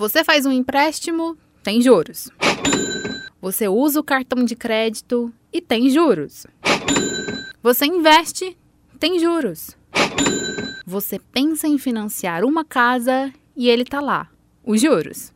Você faz um empréstimo, tem juros. Você usa o cartão de crédito e tem juros. Você investe, tem juros. Você pensa em financiar uma casa e ele tá lá, os juros.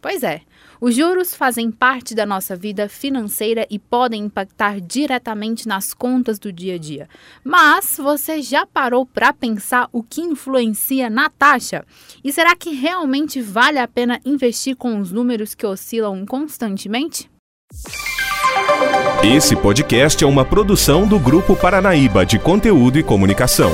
Pois é, os juros fazem parte da nossa vida financeira e podem impactar diretamente nas contas do dia a dia. Mas você já parou para pensar o que influencia na taxa? E será que realmente vale a pena investir com os números que oscilam constantemente? Esse podcast é uma produção do Grupo Paranaíba de Conteúdo e Comunicação.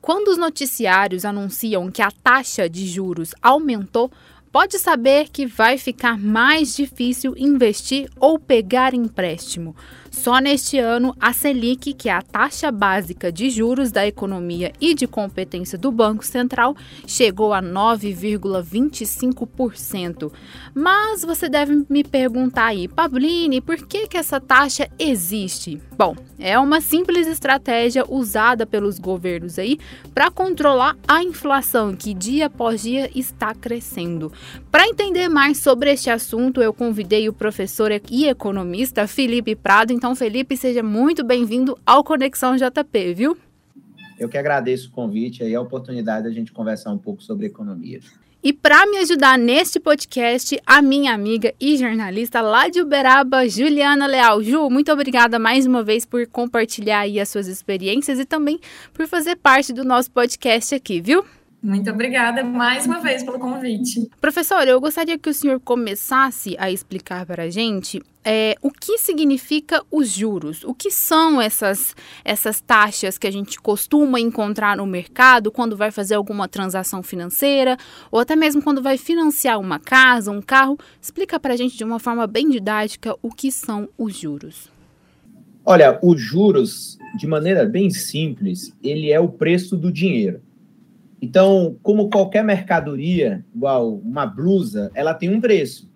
Quando os noticiários anunciam que a taxa de juros aumentou, pode saber que vai ficar mais difícil investir ou pegar empréstimo. Só neste ano, a Selic, que é a taxa básica de juros da economia e de competência do Banco Central, chegou a 9,25%. Mas você deve me perguntar aí, Pabline, por que, que essa taxa existe? Bom, é uma simples estratégia usada pelos governos aí para controlar a inflação que dia após dia está crescendo. Para entender mais sobre este assunto, eu convidei o professor e economista Felipe Prado. Então, Felipe, seja muito bem-vindo ao Conexão JP, viu? Eu que agradeço o convite e a oportunidade da gente conversar um pouco sobre economia. E para me ajudar neste podcast, a minha amiga e jornalista lá de Uberaba, Juliana Leal. Ju, muito obrigada mais uma vez por compartilhar aí as suas experiências e também por fazer parte do nosso podcast aqui, viu? Muito obrigada mais uma vez pelo convite. Professor, eu gostaria que o senhor começasse a explicar para a gente é, o que significa os juros, o que são essas, essas taxas que a gente costuma encontrar no mercado quando vai fazer alguma transação financeira ou até mesmo quando vai financiar uma casa, um carro. Explica para a gente de uma forma bem didática o que são os juros. Olha, os juros, de maneira bem simples, ele é o preço do dinheiro. Então, como qualquer mercadoria, igual uma blusa, ela tem um preço.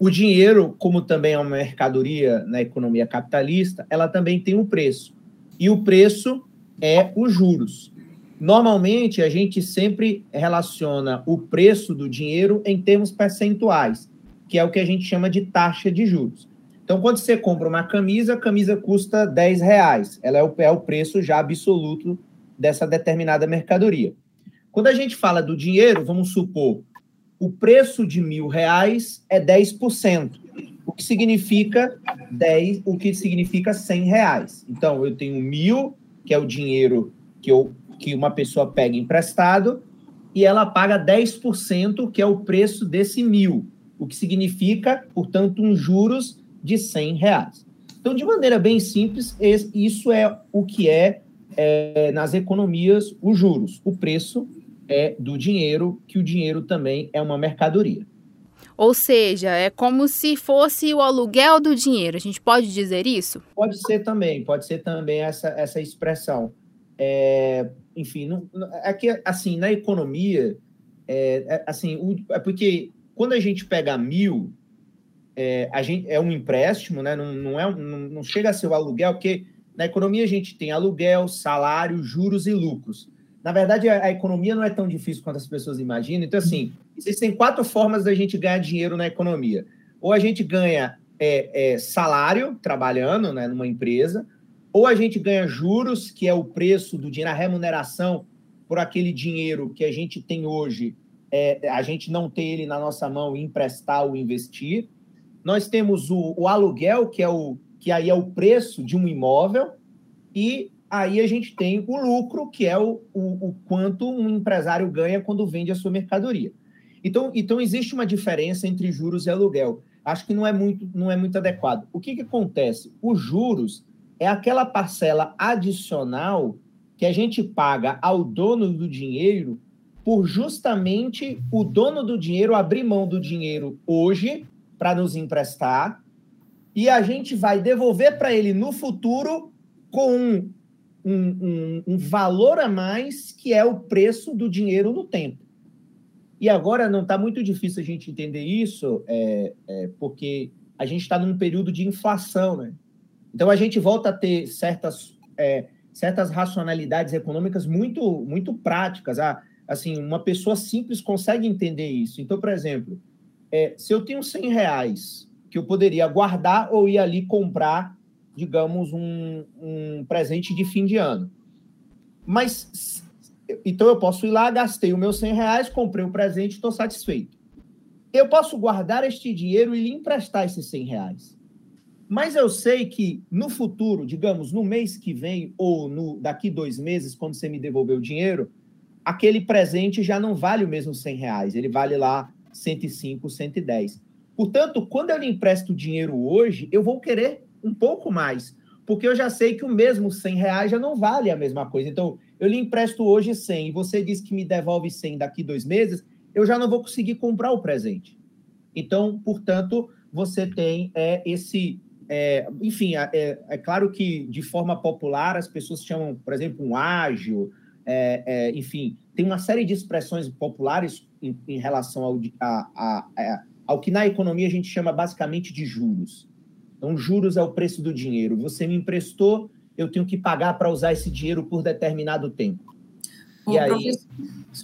O dinheiro, como também é uma mercadoria na economia capitalista, ela também tem um preço. E o preço é os juros. Normalmente, a gente sempre relaciona o preço do dinheiro em termos percentuais, que é o que a gente chama de taxa de juros. Então, quando você compra uma camisa, a camisa custa 10 reais. Ela é o, é o preço já absoluto dessa determinada mercadoria. Quando a gente fala do dinheiro, vamos supor, o preço de mil reais é 10%, o que significa 10, o que significa 100 reais. Então, eu tenho mil, que é o dinheiro que, eu, que uma pessoa pega emprestado, e ela paga 10%, que é o preço desse mil, o que significa, portanto, um juros de 100 reais. Então, de maneira bem simples, isso é o que é, é nas economias os juros, o preço é do dinheiro, que o dinheiro também é uma mercadoria. Ou seja, é como se fosse o aluguel do dinheiro. A gente pode dizer isso? Pode ser também, pode ser também essa, essa expressão. É, enfim, não, é que, assim, na economia, é, é, assim, o, é porque quando a gente pega mil, é, a gente, é um empréstimo, né? não, não, é, não, não chega a ser o aluguel, porque na economia a gente tem aluguel, salário, juros e lucros. Na verdade, a, economia não é tão difícil quanto as pessoas imaginam. Então, assim, existem quatro formas da gente ganhar dinheiro na economia. Ou a gente ganha é, é, salário trabalhando né, numa empresa, ou a gente ganha juros, que é o preço do dinheiro, a remuneração por aquele dinheiro que a gente tem hoje, é, a gente não ter ele na nossa mão e emprestar ou investir. Nós temos o, o aluguel, que é o que aí é o preço de um imóvel, e aí a gente tem o lucro, que é o, o, o, quanto um empresário ganha quando vende a sua mercadoria. Então, então existe uma diferença entre juros e aluguel. Acho que não é muito, não é muito adequado. O que, que acontece? Os juros é aquela parcela adicional que a gente paga ao dono do dinheiro por justamente o dono do dinheiro abrir mão do dinheiro hoje para nos emprestar e a gente vai devolver para ele no futuro com um, um valor a mais que é o preço do dinheiro no tempo. E agora não está muito difícil a gente entender isso, é, é, porque a gente está num período de inflação, né? Então a gente volta a ter certas, é, certas racionalidades econômicas muito, muito práticas. Ah, assim, uma pessoa simples consegue entender isso. Então, por exemplo, é, se eu tenho 100 reais que eu poderia guardar ou ir ali comprar, digamos, um, um presente de fim de ano. Mas, então eu posso ir lá, gastei os meus 100 reais, comprei o presente, estou satisfeito. Eu posso guardar este dinheiro e lhe emprestar esses 100 reais. Mas eu sei que no futuro, digamos, no mês que vem ou no daqui dois meses, quando você me devolver o dinheiro, aquele presente já não vale o mesmo 100 reais, ele vale lá 105, 110. Portanto, quando eu lhe empresto dinheiro hoje, eu vou querer um pouco mais, porque eu já sei que o mesmo 100 reais já não vale a mesma coisa. Então, eu lhe empresto hoje 100 e você diz que me devolve 100 daqui dois meses, eu já não vou conseguir comprar o presente. Então, portanto, você tem é, esse. É, enfim, é, é, claro que de forma popular as pessoas chamam, por exemplo, um ágil, é, é, enfim, tem uma série de expressões populares em, em relação ao, a, a, a, ao que na economia a gente chama basicamente de juros. Então, juros é o preço do dinheiro. Você me emprestou, eu tenho que pagar para usar esse dinheiro por determinado tempo. O e aí.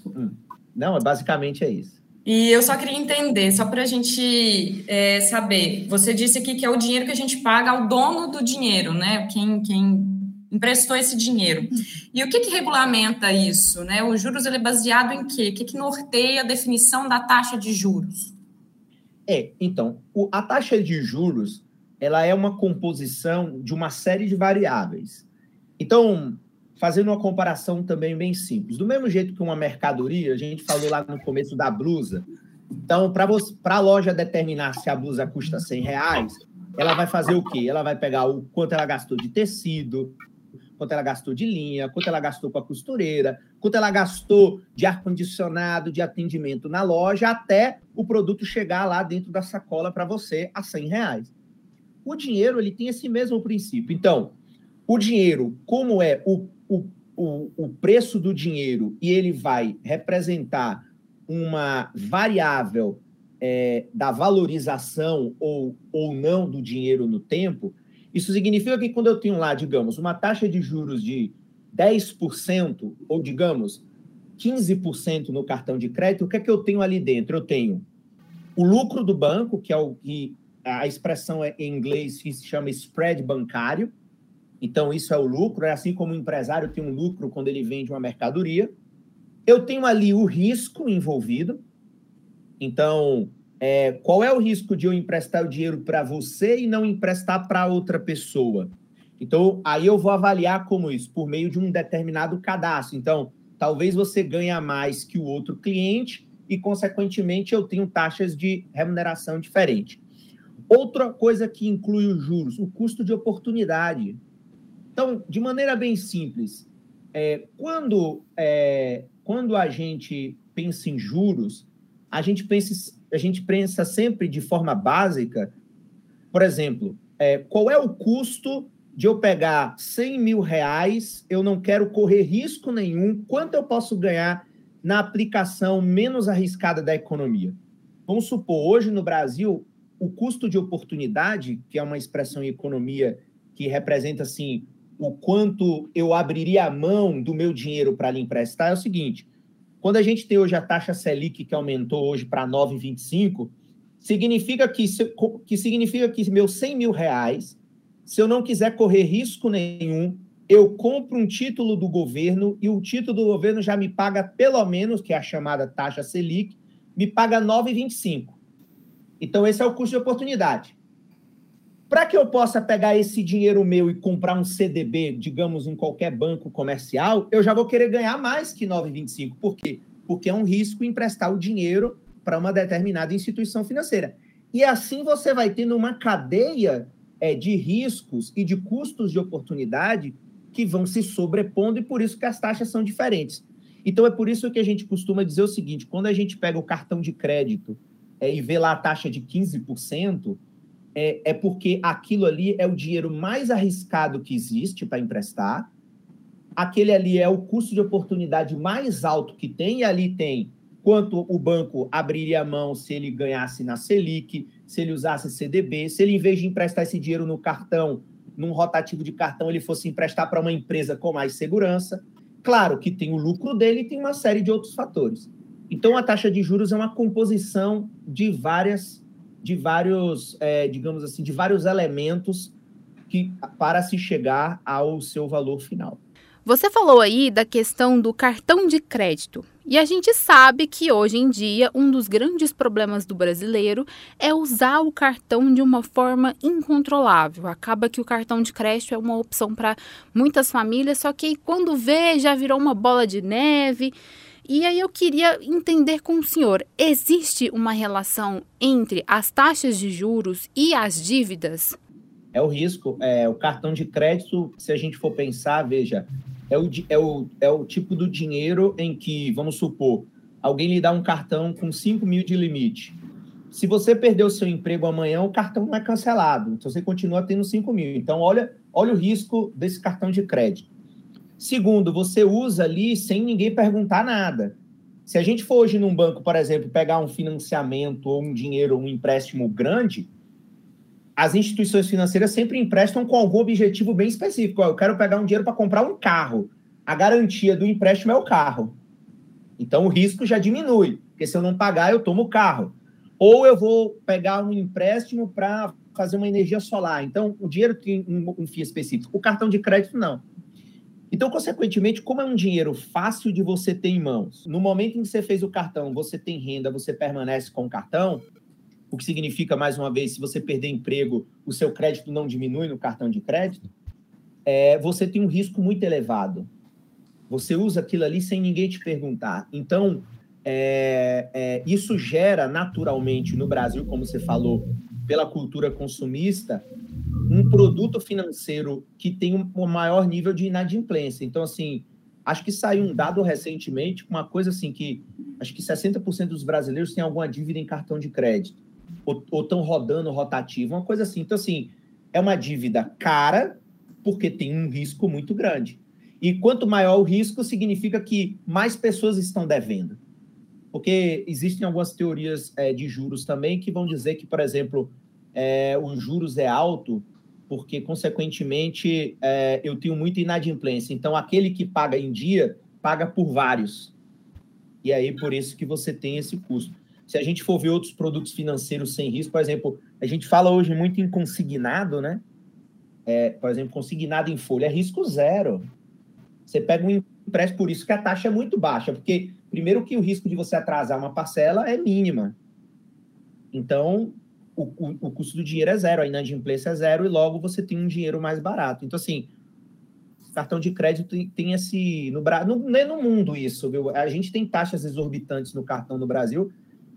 Hum, não, basicamente é isso. E eu só queria entender, só para a gente é, saber. Você disse aqui que é o dinheiro que a gente paga ao dono do dinheiro, né? Quem, quem emprestou esse dinheiro. E o que, que regulamenta isso? Né? O juros ele é baseado em quê? O que, que norteia a definição da taxa de juros? É, então, o, a taxa de juros ela é uma composição de uma série de variáveis. Então, fazendo uma comparação também bem simples, do mesmo jeito que uma mercadoria, a gente falou lá no começo da blusa. Então, para a loja determinar se a blusa custa 100 reais, ela vai fazer o quê? Ela vai pegar o quanto ela gastou de tecido, quanto ela gastou de linha, quanto ela gastou com a costureira, quanto ela gastou de ar-condicionado, de atendimento na loja, até o produto chegar lá dentro da sacola para você a 100 reais. O dinheiro ele tem esse mesmo princípio. Então, o dinheiro, como é o, o, o, o preço do dinheiro e ele vai representar uma variável é, da valorização ou, ou não do dinheiro no tempo, isso significa que quando eu tenho lá, digamos, uma taxa de juros de 10%, ou digamos, 15% no cartão de crédito, o que é que eu tenho ali dentro? Eu tenho o lucro do banco, que é o que a expressão é, em inglês se chama spread bancário. Então, isso é o lucro, é assim como o empresário tem um lucro quando ele vende uma mercadoria. Eu tenho ali o risco envolvido. Então, é, qual é o risco de eu emprestar o dinheiro para você e não emprestar para outra pessoa? Então, aí eu vou avaliar como isso, por meio de um determinado cadastro. Então, talvez você ganhe mais que o outro cliente e, consequentemente, eu tenho taxas de remuneração diferente. Outra coisa que inclui os juros, o custo de oportunidade. Então, de maneira bem simples, é, quando, é, quando a gente pensa em juros, a gente pensa, a gente pensa sempre de forma básica. Por exemplo, é, qual é o custo de eu pegar 100 mil reais, eu não quero correr risco nenhum, quanto eu posso ganhar na aplicação menos arriscada da economia? Vamos supor, hoje no Brasil, o custo de oportunidade, que é uma expressão em economia que representa assim o quanto eu abriria a mão do meu dinheiro para lhe emprestar, é o seguinte: quando a gente tem hoje a taxa Selic que aumentou hoje para 9,25, significa que, que significa que meus 100 mil reais, se eu não quiser correr risco nenhum, eu compro um título do governo e o título do governo já me paga pelo menos, que é a chamada taxa Selic, me paga 9,25. Então, esse é o custo de oportunidade. Para que eu possa pegar esse dinheiro meu e comprar um CDB, digamos, em qualquer banco comercial, eu já vou querer ganhar mais que 9,25. Por quê? Porque é um risco emprestar o dinheiro para uma determinada instituição financeira. E assim você vai tendo uma cadeia é, de riscos e de custos de oportunidade que vão se sobrepondo e por isso que as taxas são diferentes. Então é por isso que a gente costuma dizer o seguinte: quando a gente pega o cartão de crédito é, e vê lá a taxa de 15%, é, é porque aquilo ali é o dinheiro mais arriscado que existe para emprestar. Aquele ali é o custo de oportunidade mais alto que tem, e ali tem quanto o banco abriria a mão se ele ganhasse na Selic, se ele usasse CDB, se ele, em vez de emprestar esse dinheiro no cartão, num rotativo de cartão, ele fosse emprestar para uma empresa com mais segurança. Claro que tem o lucro dele e tem uma série de outros fatores. Então, a taxa de juros é uma composição de várias, de vários, é, digamos assim, de vários elementos que, para se chegar ao seu valor final. Você falou aí da questão do cartão de crédito. E a gente sabe que hoje em dia um dos grandes problemas do brasileiro é usar o cartão de uma forma incontrolável. Acaba que o cartão de crédito é uma opção para muitas famílias, só que quando vê já virou uma bola de neve. E aí eu queria entender com o senhor: existe uma relação entre as taxas de juros e as dívidas? É o risco. É, o cartão de crédito, se a gente for pensar, veja, é o, é, o, é o tipo do dinheiro em que, vamos supor, alguém lhe dá um cartão com 5 mil de limite. Se você perder o seu emprego amanhã, o cartão não é cancelado. Então você continua tendo 5 mil. Então, olha, olha o risco desse cartão de crédito. Segundo, você usa ali sem ninguém perguntar nada. Se a gente for hoje num banco, por exemplo, pegar um financiamento ou um dinheiro, um empréstimo grande, as instituições financeiras sempre emprestam com algum objetivo bem específico. Eu quero pegar um dinheiro para comprar um carro. A garantia do empréstimo é o carro. Então o risco já diminui, porque se eu não pagar, eu tomo o carro. Ou eu vou pegar um empréstimo para fazer uma energia solar. Então o dinheiro tem um, um fim específico. O cartão de crédito não. Então, consequentemente, como é um dinheiro fácil de você ter em mãos, no momento em que você fez o cartão, você tem renda, você permanece com o cartão, o que significa, mais uma vez, se você perder emprego, o seu crédito não diminui no cartão de crédito, é, você tem um risco muito elevado. Você usa aquilo ali sem ninguém te perguntar. Então, é, é, isso gera naturalmente no Brasil, como você falou, pela cultura consumista, um produto financeiro que tem um maior nível de inadimplência. Então, assim, acho que saiu um dado recentemente, uma coisa assim que acho que 60% dos brasileiros têm alguma dívida em cartão de crédito ou estão rodando rotativo, uma coisa assim. Então, assim, é uma dívida cara, porque tem um risco muito grande. E quanto maior o risco, significa que mais pessoas estão devendo. Porque existem algumas teorias é, de juros também que vão dizer que, por exemplo, é, os juros é alto porque, consequentemente, é, eu tenho muita inadimplência. Então, aquele que paga em dia, paga por vários. E aí, por isso que você tem esse custo. Se a gente for ver outros produtos financeiros sem risco, por exemplo, a gente fala hoje muito em consignado, né? É, por exemplo, consignado em folha é risco zero. Você pega um empréstimo, por isso que a taxa é muito baixa, porque primeiro que o risco de você atrasar uma parcela é mínima. Então, o, o, custo do dinheiro é zero, a inadimplência é zero, e logo você tem um dinheiro mais barato. Então, assim, cartão de crédito tem, esse. No, no, nem no mundo isso, viu? A gente tem taxas exorbitantes no cartão no Brasil,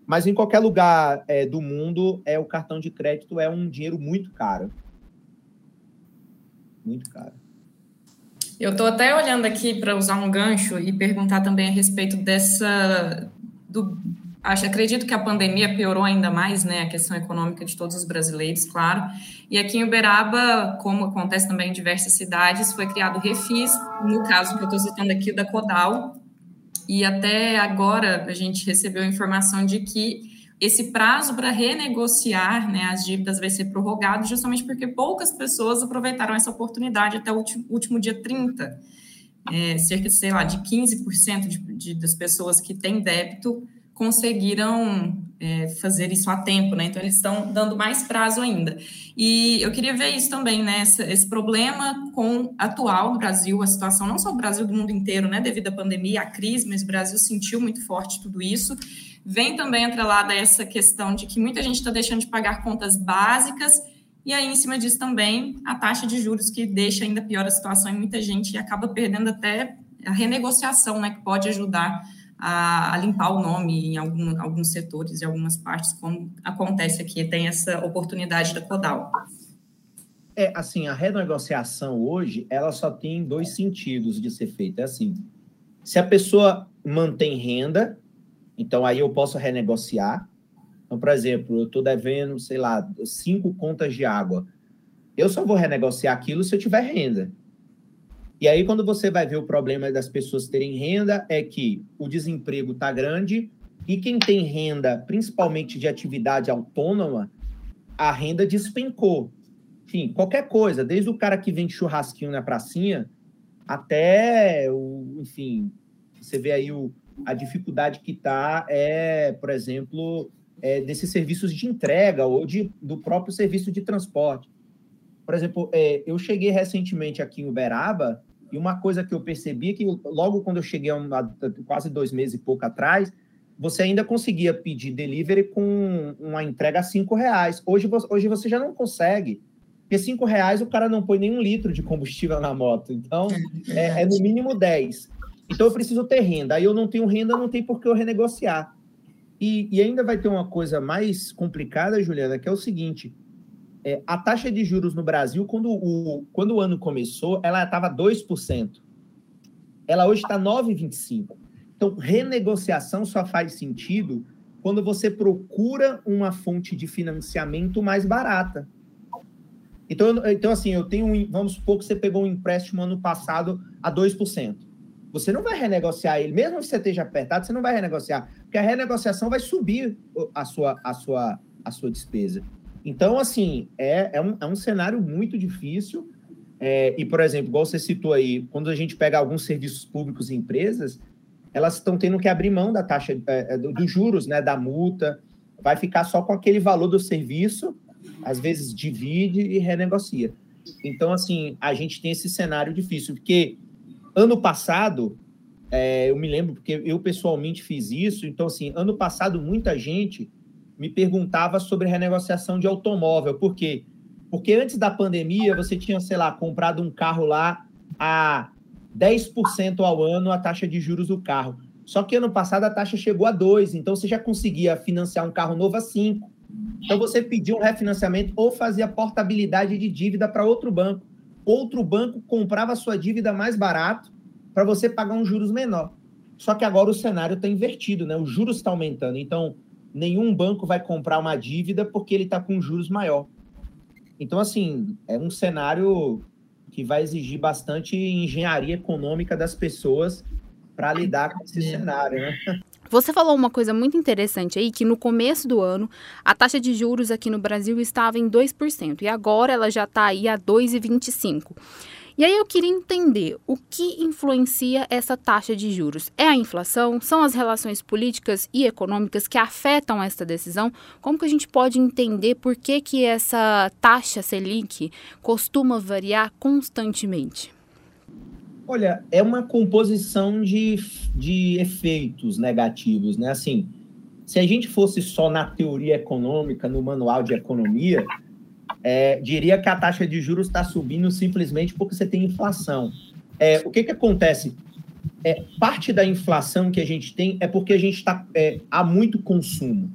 mas em qualquer lugar é, do mundo, é o cartão de crédito é um dinheiro muito caro. Muito caro. Eu estou até olhando aqui para usar um gancho e perguntar também a respeito dessa. Do, acho, acredito que a pandemia piorou ainda mais né, a questão econômica de todos os brasileiros, claro. E aqui em Uberaba, como acontece também em diversas cidades, foi criado Refis, no caso que eu estou citando aqui, da Codal, e até agora a gente recebeu a informação de que esse prazo para renegociar né, as dívidas vai ser prorrogado justamente porque poucas pessoas aproveitaram essa oportunidade até o último, último dia 30. É, cerca, sei lá, de 15% de, de, das pessoas que têm débito conseguiram é, fazer isso a tempo, né? Então, eles estão dando mais prazo ainda. E eu queria ver isso também, né? Esse, esse, problema com atual no Brasil, a situação não só do Brasil, do mundo inteiro, né? Devido à pandemia, à crise, mas o Brasil sentiu muito forte tudo isso. Vem também atrelada essa questão de que muita gente está deixando de pagar contas básicas, e aí, em cima disso também, a taxa de juros que deixa ainda pior a situação e muita gente acaba perdendo até a renegociação, né? Que pode ajudar a, a, limpar o nome em algum, alguns setores e algumas partes, como acontece aqui, tem essa oportunidade da Codal. É, assim, a renegociação hoje, ela só tem dois sentidos de ser feita. É assim, se a pessoa mantém renda, então aí eu posso renegociar. Então, por exemplo, eu estou devendo, sei lá, cinco contas de água. Eu só vou renegociar aquilo se eu tiver renda. E aí, quando você vai ver o problema das pessoas terem renda, é que o desemprego está grande e quem tem renda, principalmente de atividade autônoma, a renda despencou. Enfim, qualquer coisa, desde o cara que vende churrasquinho na pracinha, até o, enfim, você vê aí o, a dificuldade que está, é, por exemplo, é, desses serviços de entrega ou de, do próprio serviço de transporte. Por exemplo, é, eu cheguei recentemente aqui em Uberaba e uma coisa que eu percebi é que logo quando eu cheguei há quase dois meses e pouco atrás, você ainda conseguia pedir delivery com uma entrega a cinco reais. Hoje, hoje você já não consegue. Porque cinco reais o cara não põe nenhum litro de combustível na moto. Então, é, é, no mínimo 10. Então, eu preciso ter renda. Aí eu não tenho renda, não tem por que eu renegociar. E, e ainda vai ter uma coisa mais complicada, Juliana, que é o seguinte. É, a taxa de juros no Brasil, quando o, quando o ano começou, ela estava 2%. Ela hoje está 9,25%. Então, renegociação só faz sentido quando você procura uma fonte de financiamento mais barata. Então, então assim, eu tenho um, vamos supor que você pegou um empréstimo ano passado a 2%. Você não vai renegociar ele, mesmo que você esteja apertado, você não vai renegociar, porque a renegociação vai subir a sua, a sua, a sua despesa. Então, assim, é, é, um, é um cenário muito difícil. É, e, por exemplo, igual você citou aí, quando a gente pega alguns serviços públicos e empresas, elas estão tendo que abrir mão da taxa é, é dos juros, né, da multa, vai ficar só com aquele valor do serviço, às vezes divide e renegocia. Então, assim, a gente tem esse cenário difícil, porque ano passado, é, eu me lembro, porque eu pessoalmente fiz isso, então, assim, ano passado, muita gente me perguntava sobre renegociação de automóvel, por quê? Porque antes da pandemia, você tinha, sei lá, comprado um carro lá a 10% ao ano a taxa de juros do carro. Só que ano passado a taxa chegou a 2, então você já conseguia financiar um carro novo a 5. Então você pedia um refinanciamento ou fazia portabilidade de dívida para outro banco. Outro banco comprava sua dívida mais barato para você pagar um juros menor. Só que agora o cenário está invertido, né? O juros está aumentando. Então, nenhum banco vai comprar uma dívida porque ele está com juros maior. Então, assim, é um cenário que vai exigir bastante engenharia econômica das pessoas para lidar com esse é. cenário, né? Você falou uma coisa muito interessante aí, que no começo do ano a taxa de juros aqui no Brasil estava em 2% e agora ela já está aí a 2,25%. E aí eu queria entender o que influencia essa taxa de juros. É a inflação? São as relações políticas e econômicas que afetam essa decisão? Como que a gente pode entender por que, que essa taxa Selic costuma variar constantemente? Olha, é uma composição de, de efeitos negativos, né? Assim, se a gente fosse só na teoria econômica, no manual de economia, é, diria que a taxa de juros está subindo simplesmente porque você tem inflação. É, o que, que acontece? É, parte da inflação que a gente tem é porque a gente está é, há muito consumo.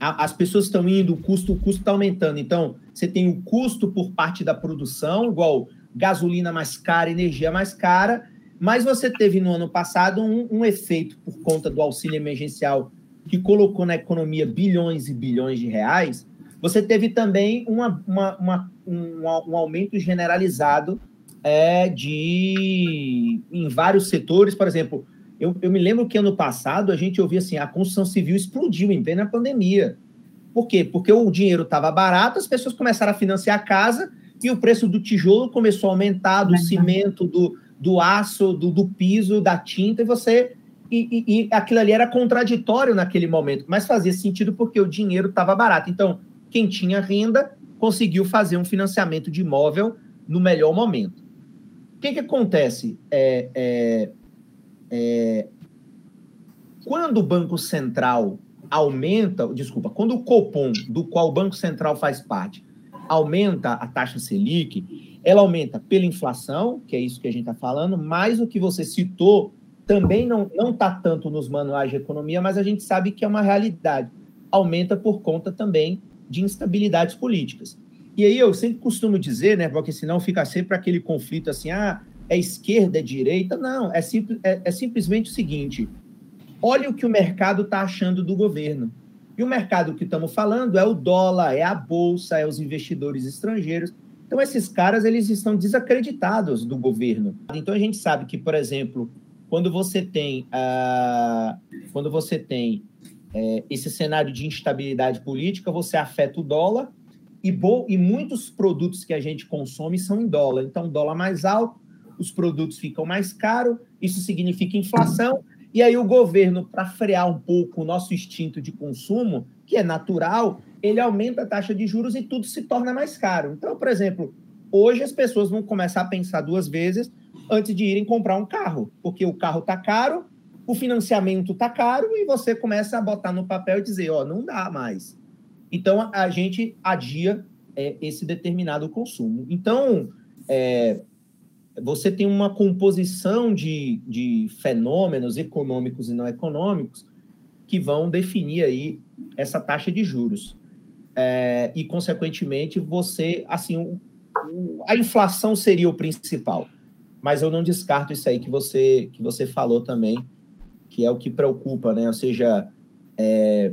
A, as pessoas estão indo, o custo, o custo está aumentando. Então, você tem o custo por parte da produção, igual gasolina mais cara, energia mais cara, mas você teve no ano passado um, um efeito por conta do auxílio emergencial que colocou na economia bilhões e bilhões de reais, você teve também uma, uma, uma um, um, aumento generalizado é, de em vários setores, por exemplo, eu, eu me lembro que ano passado a gente ouvia assim, a construção civil explodiu em plena pandemia. Por quê? Porque o dinheiro estava barato, as pessoas começaram a financiar a casa e o preço do tijolo começou a aumentar, do cimento, do, do aço, do, do piso, da tinta, e você. E, e, e, aquilo ali era contraditório naquele momento, mas fazia sentido porque o dinheiro estava barato. Então, quem tinha renda conseguiu fazer um financiamento de imóvel no melhor momento. O que, que acontece? É, é, é, quando o Banco Central aumenta, desculpa, quando o Copom, do qual o Banco Central faz parte, aumenta a taxa Selic, ela aumenta pela inflação, que é isso que a gente está falando, mas o que você citou também não está tanto nos manuais de economia, mas a gente sabe que é uma realidade. Aumenta por conta também de instabilidades políticas. E aí eu sempre costumo dizer, né, porque senão fica sempre aquele conflito assim, ah, é esquerda, é direita. Não, é, simples, é, é simplesmente o seguinte: olha o que o mercado está achando do governo. E o mercado que estamos falando é o dólar, é a bolsa, é os investidores estrangeiros. Então, esses caras, eles estão desacreditados do governo. Então, a gente sabe que, por exemplo, quando você tem, uh, quando você tem uh, esse cenário de instabilidade política, você afeta o dólar e, e muitos produtos que a gente consome são em dólar. Então, dólar mais alto, os produtos ficam mais caros, isso significa inflação, e aí o governo, para frear um pouco o nosso instinto de consumo, que é natural, ele aumenta a taxa de juros e tudo se torna mais caro. Então, por exemplo, hoje as pessoas vão começar a pensar duas vezes antes de irem comprar um carro, porque o carro está caro, o financiamento está caro e você começa a botar no papel e dizer, ó, oh, não dá mais. Então a gente adia é, esse determinado consumo. Então é, você tem uma composição de, de fenômenos econômicos e não econômicos que vão definir aí essa taxa de juros. É, e, consequentemente, você, assim, o, o, a inflação seria o principal. Mas eu não descarto isso aí que você, que você falou também, que é o que preocupa, né? Ou seja, é,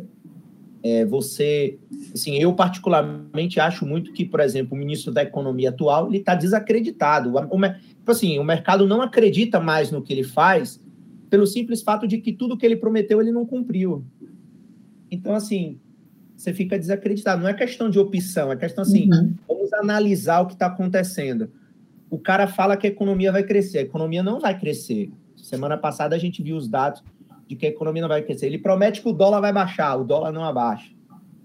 é, você, assim, eu particularmente acho muito que, por exemplo, o ministro da Economia atual ele está desacreditado. O, o, tipo assim, o mercado não acredita mais no que ele faz pelo simples fato de que tudo que ele prometeu ele não cumpriu. Então, assim, você fica desacreditado. Não é questão de opção, é questão assim, uhum. vamos analisar o que está acontecendo. O cara fala que a economia vai crescer, a economia não vai crescer. Semana passada a gente viu os dados de que a economia não vai crescer. Ele promete que o dólar vai baixar, o dólar não abaixa.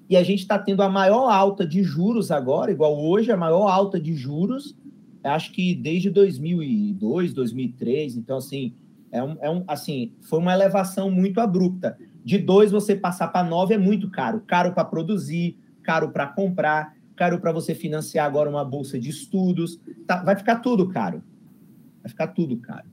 E a gente está tendo a maior alta de juros agora, igual hoje, a maior alta de juros, acho que desde 2002, 2003. Então, assim, é um, é um, assim foi uma elevação muito abrupta. De dois você passar para nove é muito caro. Caro para produzir, caro para comprar, caro para você financiar agora uma bolsa de estudos. Tá, vai ficar tudo caro. Vai ficar tudo caro.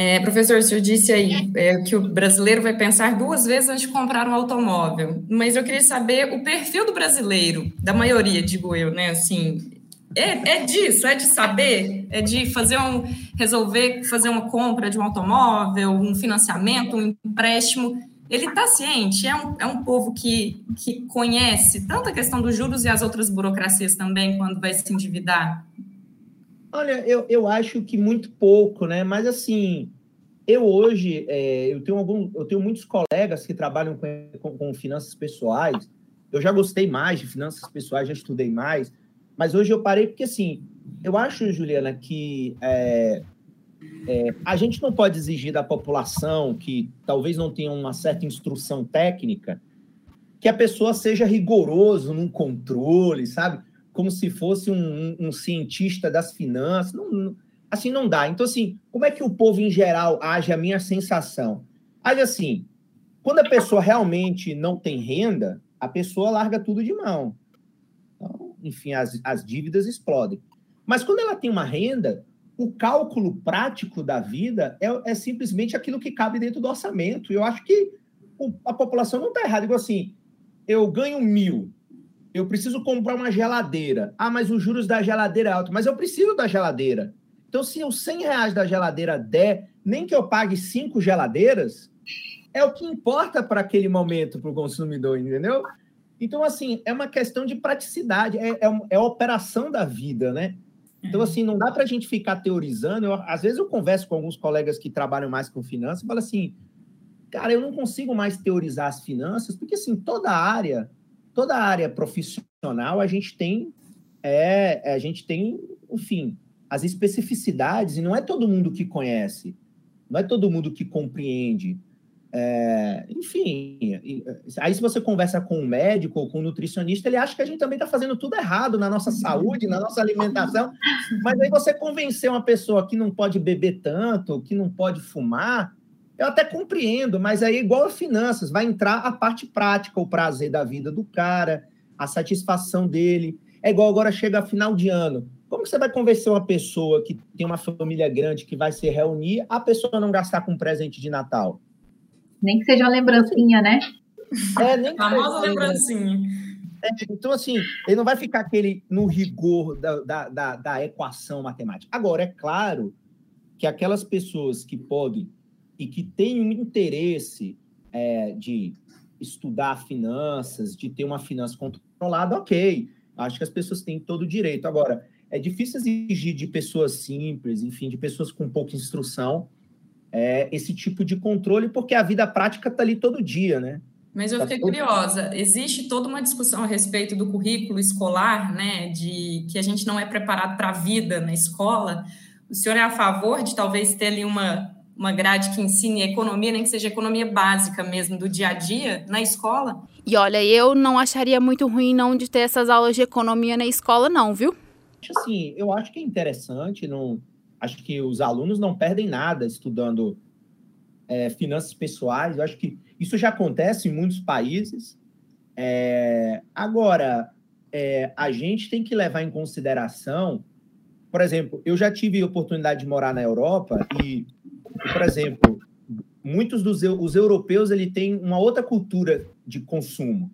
É, professor, o senhor disse aí é, que o brasileiro vai pensar duas vezes antes de comprar um automóvel, mas eu queria saber o perfil do brasileiro, da maioria, digo eu, né? Assim, é, é disso, é de saber, é de fazer um, resolver fazer uma compra de um automóvel, um financiamento, um empréstimo ele está ciente, é um, é um povo que, que conhece tanto a questão dos juros e as outras burocracias também, quando vai se endividar? Olha, eu, eu acho que muito pouco, né? Mas assim, eu hoje, é, eu, tenho algum, eu tenho muitos colegas que trabalham com, com, com finanças pessoais. Eu já gostei mais de finanças pessoais, já estudei mais. Mas hoje eu parei porque, assim, eu acho, Juliana, que é, é, a gente não pode exigir da população que talvez não tenha uma certa instrução técnica que a pessoa seja rigoroso num controle, sabe? Como se fosse um, um, cientista das finanças. Não, assim não dá. Então, assim, como é que o povo em geral age? A minha sensação. Age assim, quando a pessoa realmente não tem renda, a pessoa larga tudo de mão. Então, enfim, as, as dívidas explodem. Mas quando ela tem uma renda, o cálculo prático da vida é, é, simplesmente aquilo que cabe dentro do orçamento. Eu acho que o, a população não está errada. Igual assim, eu ganho mil, eu preciso comprar uma geladeira. Ah, mas os juros da geladeira é alto. Mas eu preciso da geladeira. Então, se os 100 reais da geladeira der, nem que eu pague cinco geladeiras, é o que importa para aquele momento para o consumidor, entendeu? Então, assim, é uma questão de praticidade, é, é, é a operação da vida, né? Então, assim, não dá para a gente ficar teorizando. Eu, às vezes eu converso com alguns colegas que trabalham mais com finanças e falo assim, cara, eu não consigo mais teorizar as finanças, porque, assim, toda área, toda área profissional, a gente tem, é, a gente tem, enfim, as especificidades, e não é todo mundo que conhece, não é todo mundo que compreende. É, enfim, aí se você conversa com um médico ou com um nutricionista, ele acha que a gente também está fazendo tudo errado na nossa saúde, na nossa alimentação, mas aí você convencer uma pessoa que não pode beber tanto, que não pode fumar, eu até compreendo, mas aí, igual a finanças, vai entrar a parte prática, o prazer da vida do cara, a satisfação dele. É igual agora chega final de ano. Como que você vai convencer uma pessoa que tem uma família grande que vai se reunir, a pessoa não gastar com um presente de Natal? Nem que seja uma lembrancinha, né? É, nem que famosa lembrancinha. É, então, assim, ele não vai ficar aquele no rigor da, da, da, da, equação matemática. Agora, é claro que aquelas pessoas que podem e que têm um interesse é, de estudar finanças, de ter uma finança controlada, ok. Acho que as pessoas têm todo o direito. Agora, é difícil exigir de pessoas simples, enfim, de pessoas com pouca instrução, é, esse tipo de controle, porque a vida prática está ali todo dia, né? Mas eu tá fiquei curiosa, existe toda uma discussão a respeito do currículo escolar, né, de que a gente não é preparado para a vida na escola, O senhor é a favor de talvez ter ali uma, uma grade que ensine economia, nem que seja economia básica mesmo, do dia a dia, na escola? E olha, eu não acharia muito ruim não de ter essas aulas de economia na escola, não, viu? Assim, eu acho que é interessante, não, acho que os alunos não perdem nada estudando é, finanças pessoais. Eu acho que isso já acontece em muitos países. É, agora, é, a gente tem que levar em consideração, por exemplo, eu já tive a oportunidade de morar na Europa e, por exemplo, muitos dos os europeus ele têm uma outra cultura de consumo.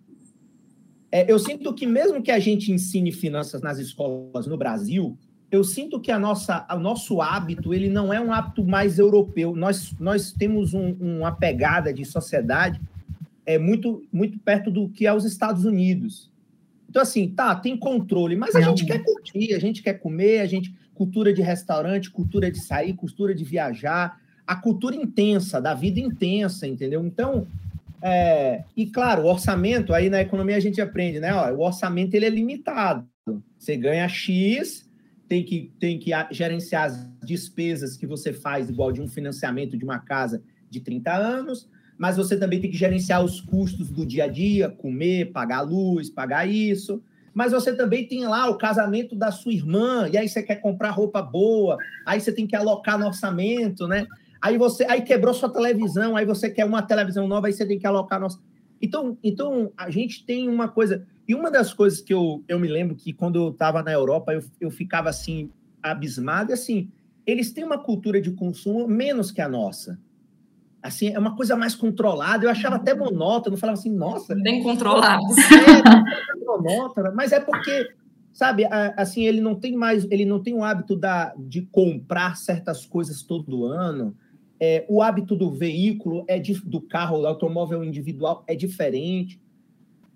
É, eu sinto que mesmo que a gente ensine finanças nas escolas no Brasil, eu sinto que a nossa, o nosso hábito ele não é um hábito mais europeu. Nós, nós temos um, uma pegada de sociedade é muito muito perto do que é os Estados Unidos. Então assim, tá, tem controle, mas a não. gente quer curtir, a gente quer comer, a gente cultura de restaurante, cultura de sair, cultura de viajar, a cultura intensa, da vida intensa, entendeu? Então, é, e claro, o orçamento, aí na economia a gente aprende, né? Ó, o orçamento ele é limitado. Você ganha X, tem que, tem que gerenciar as despesas que você faz, igual de um financiamento de uma casa de 30 anos, mas você também tem que gerenciar os custos do dia a dia, comer, pagar luz, pagar isso. Mas você também tem lá o casamento da sua irmã, e aí você quer comprar roupa boa, aí você tem que alocar no orçamento, né? Aí você aí quebrou sua televisão, aí você quer uma televisão nova, aí você tem que alocar nossa. Então, então a gente tem uma coisa. E uma das coisas que eu, eu me lembro que quando eu estava na Europa, eu, eu ficava assim, abismado, e assim, eles têm uma cultura de consumo menos que a nossa. Assim, é uma coisa mais controlada. Eu achava até monótono, eu falava assim, nossa. Bem controlado. É, monótono, mas é porque, sabe, assim, ele não tem mais, ele não tem o hábito da, de comprar certas coisas todo ano. É, o hábito do veículo é de, do carro, do automóvel individual é diferente.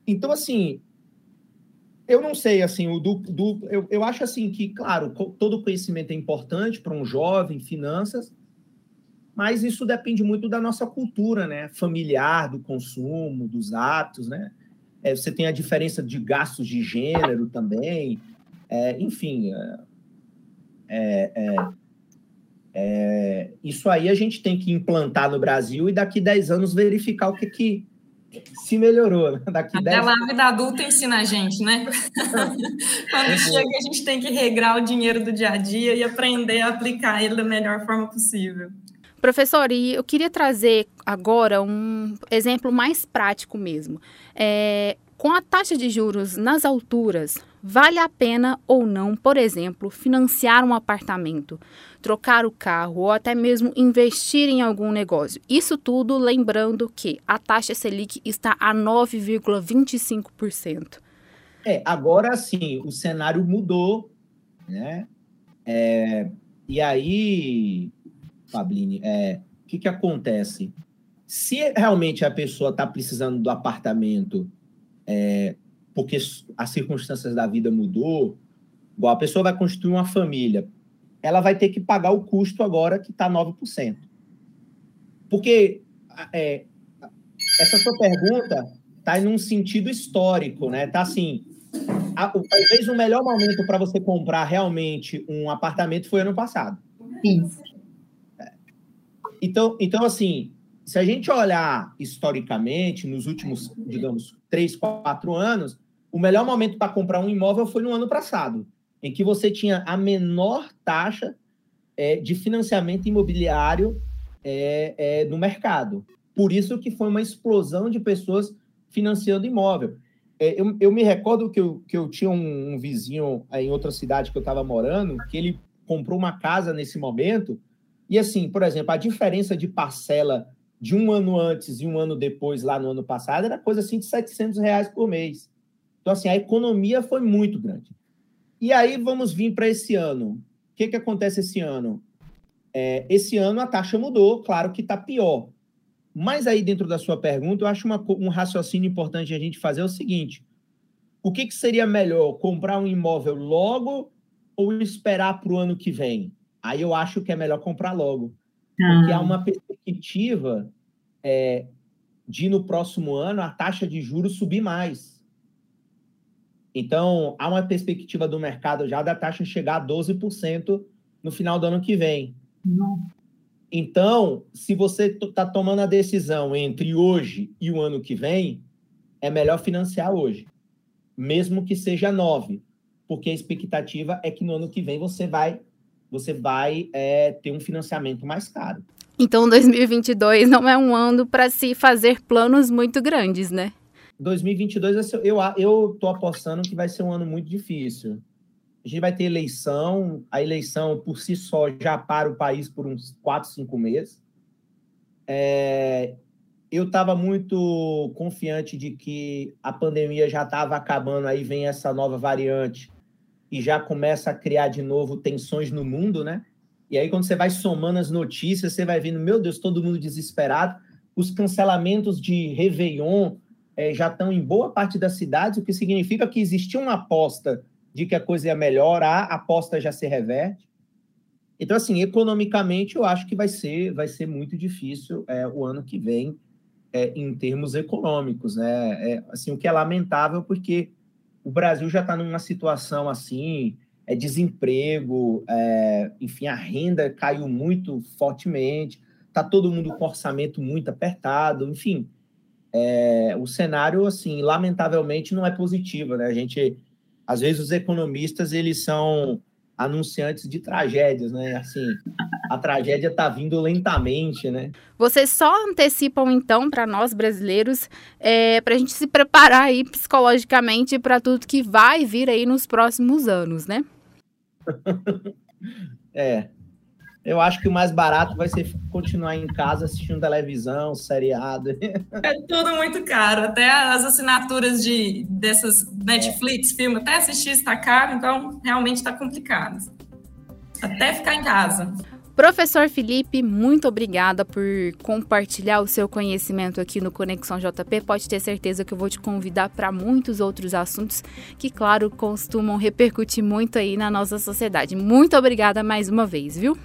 Então, assim, eu não sei, assim, o do, do eu, eu acho assim que, claro, todo conhecimento é importante para um jovem, finanças, mas isso depende muito da nossa cultura, né? Familiar, do consumo, dos hábitos, né? É, você tem a diferença de gastos de gênero também, é, enfim. É, é, é, é isso aí a gente tem que implantar no Brasil e daqui 10 anos verificar o que, que se melhorou. Né? Daqui Até 10... lá a vida adulta ensina a gente, né? Quando chega, a gente tem que regrar o dinheiro do dia a dia e aprender a aplicar ele da melhor forma possível. Professor, e eu queria trazer agora um exemplo mais prático mesmo. É, com a taxa de juros nas alturas, vale a pena ou não, por exemplo, financiar um apartamento, trocar o carro ou até mesmo investir em algum negócio? Isso tudo lembrando que a taxa Selic está a 9,25%. É, agora sim, o cenário mudou, né? É, e aí, Fabline, é, o que, que acontece? Se realmente a pessoa está precisando do apartamento é, porque as circunstâncias da vida mudou, igual a pessoa vai construir uma família, ela vai ter que pagar o custo agora que está 9%. Porque é, essa sua pergunta está em um sentido histórico, né? Está assim, a, talvez o melhor momento para você comprar realmente um apartamento foi ano passado. Isso. Então, então, assim, se a gente olhar historicamente, nos últimos, digamos, três, quatro anos, o melhor momento para comprar um imóvel foi no ano passado, em que você tinha a menor taxa é, de financiamento imobiliário é, é, no mercado. Por isso que foi uma explosão de pessoas financiando imóvel. É, eu, eu, me recordo que eu, que eu tinha um, um vizinho em outra cidade que eu estava morando, que ele comprou uma casa nesse momento e assim, por exemplo, a diferença de parcela de um ano antes e um ano depois, lá no ano passado, era coisa assim de 700 reais por mês. Então, assim, a economia foi muito grande. E aí vamos vir para esse ano. O que, que acontece esse ano? É, esse ano a taxa mudou, claro que está pior. Mas aí, dentro da sua pergunta, eu acho uma, um raciocínio importante a gente fazer é o seguinte: o que, que seria melhor, comprar um imóvel logo ou esperar para o ano que vem? aí eu acho que é melhor comprar logo. Porque há ah. uma perspectiva é, de no próximo ano a taxa de juros subir mais. Então, há uma perspectiva do mercado já da taxa chegar a 12% no final do ano que vem. Não. Então, se você está tomando a decisão entre hoje e o ano que vem, é melhor financiar hoje, mesmo que seja 9, porque a expectativa é que no ano que vem você vai, você vai é, ter um financiamento mais caro. Então, 2022 não é um ano para se fazer planos muito grandes, né? 2022 eu eu tô apostando que vai ser um ano muito difícil. A gente vai ter eleição, a eleição por si só já para o país por uns 4, 5 meses. É, eu estava muito confiante de que a pandemia já estava acabando, aí vem essa nova variante e já começa a criar de novo tensões no mundo, né? E aí, quando você vai somando as notícias, você vai vendo, meu Deus, todo mundo desesperado. Os cancelamentos de Réveillon é, já estão em boa parte das cidades, o que significa que existia uma aposta de que a coisa ia melhorar, a aposta já se reverte. Então, assim, economicamente, eu acho que vai ser, vai ser muito difícil é, o ano que vem é, em termos econômicos, né? É, assim, o que é lamentável porque o Brasil já está numa situação assim, é desemprego, é, enfim, a renda caiu muito fortemente, está todo mundo com orçamento muito apertado, enfim, é, o cenário, assim, lamentavelmente não é positivo, né? A gente, às vezes, os economistas, eles são anunciantes de tragédias, né? Assim, a tragédia está vindo lentamente, né? Vocês só antecipam, então, para nós brasileiros, é, para a gente se preparar aí psicologicamente para tudo que vai vir aí nos próximos anos, né? é. Eu acho que o mais barato vai ser continuar em casa assistindo televisão, seriado. É tudo muito caro. Até as assinaturas de dessas Netflix, é. filme, até assistir está caro, então realmente está complicado. Até ficar em casa. Professor Felipe, muito obrigada por compartilhar o seu conhecimento aqui no Conexão JP. Pode ter certeza que eu vou te convidar para muitos outros assuntos que, claro, costumam repercutir muito aí na nossa sociedade. Muito obrigada mais uma vez, viu?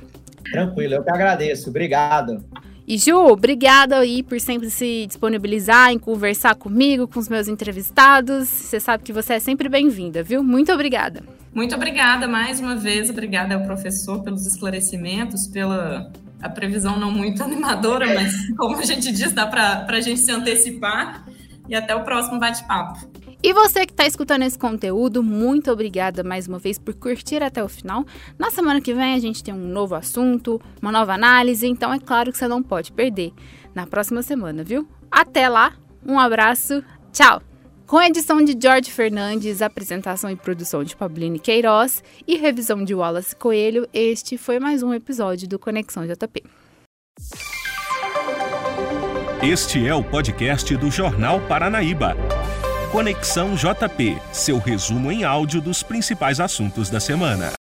Tranquilo, eu que agradeço. Obrigado. E Ju, obrigada aí por sempre se disponibilizar em conversar comigo, com os meus entrevistados. Você sabe que você é sempre bem-vinda, viu? Muito obrigada. Muito obrigada mais uma vez. Obrigada ao professor pelos esclarecimentos, pela a previsão não muito animadora, mas como a gente diz, dá para a gente se antecipar. E até o próximo bate-papo. E você que está escutando esse conteúdo, muito obrigada mais uma vez por curtir até o final. Na semana que vem a gente tem um novo assunto, uma nova análise, então é claro que você não pode perder na próxima semana, viu? Até lá, um abraço, tchau! Com edição de George Fernandes, apresentação e produção de Pabline Queiroz e revisão de Wallace Coelho, este foi mais um episódio do Conexão JP. Este é o podcast do Jornal Paranaíba. Conexão JP, seu resumo em áudio dos principais assuntos da semana.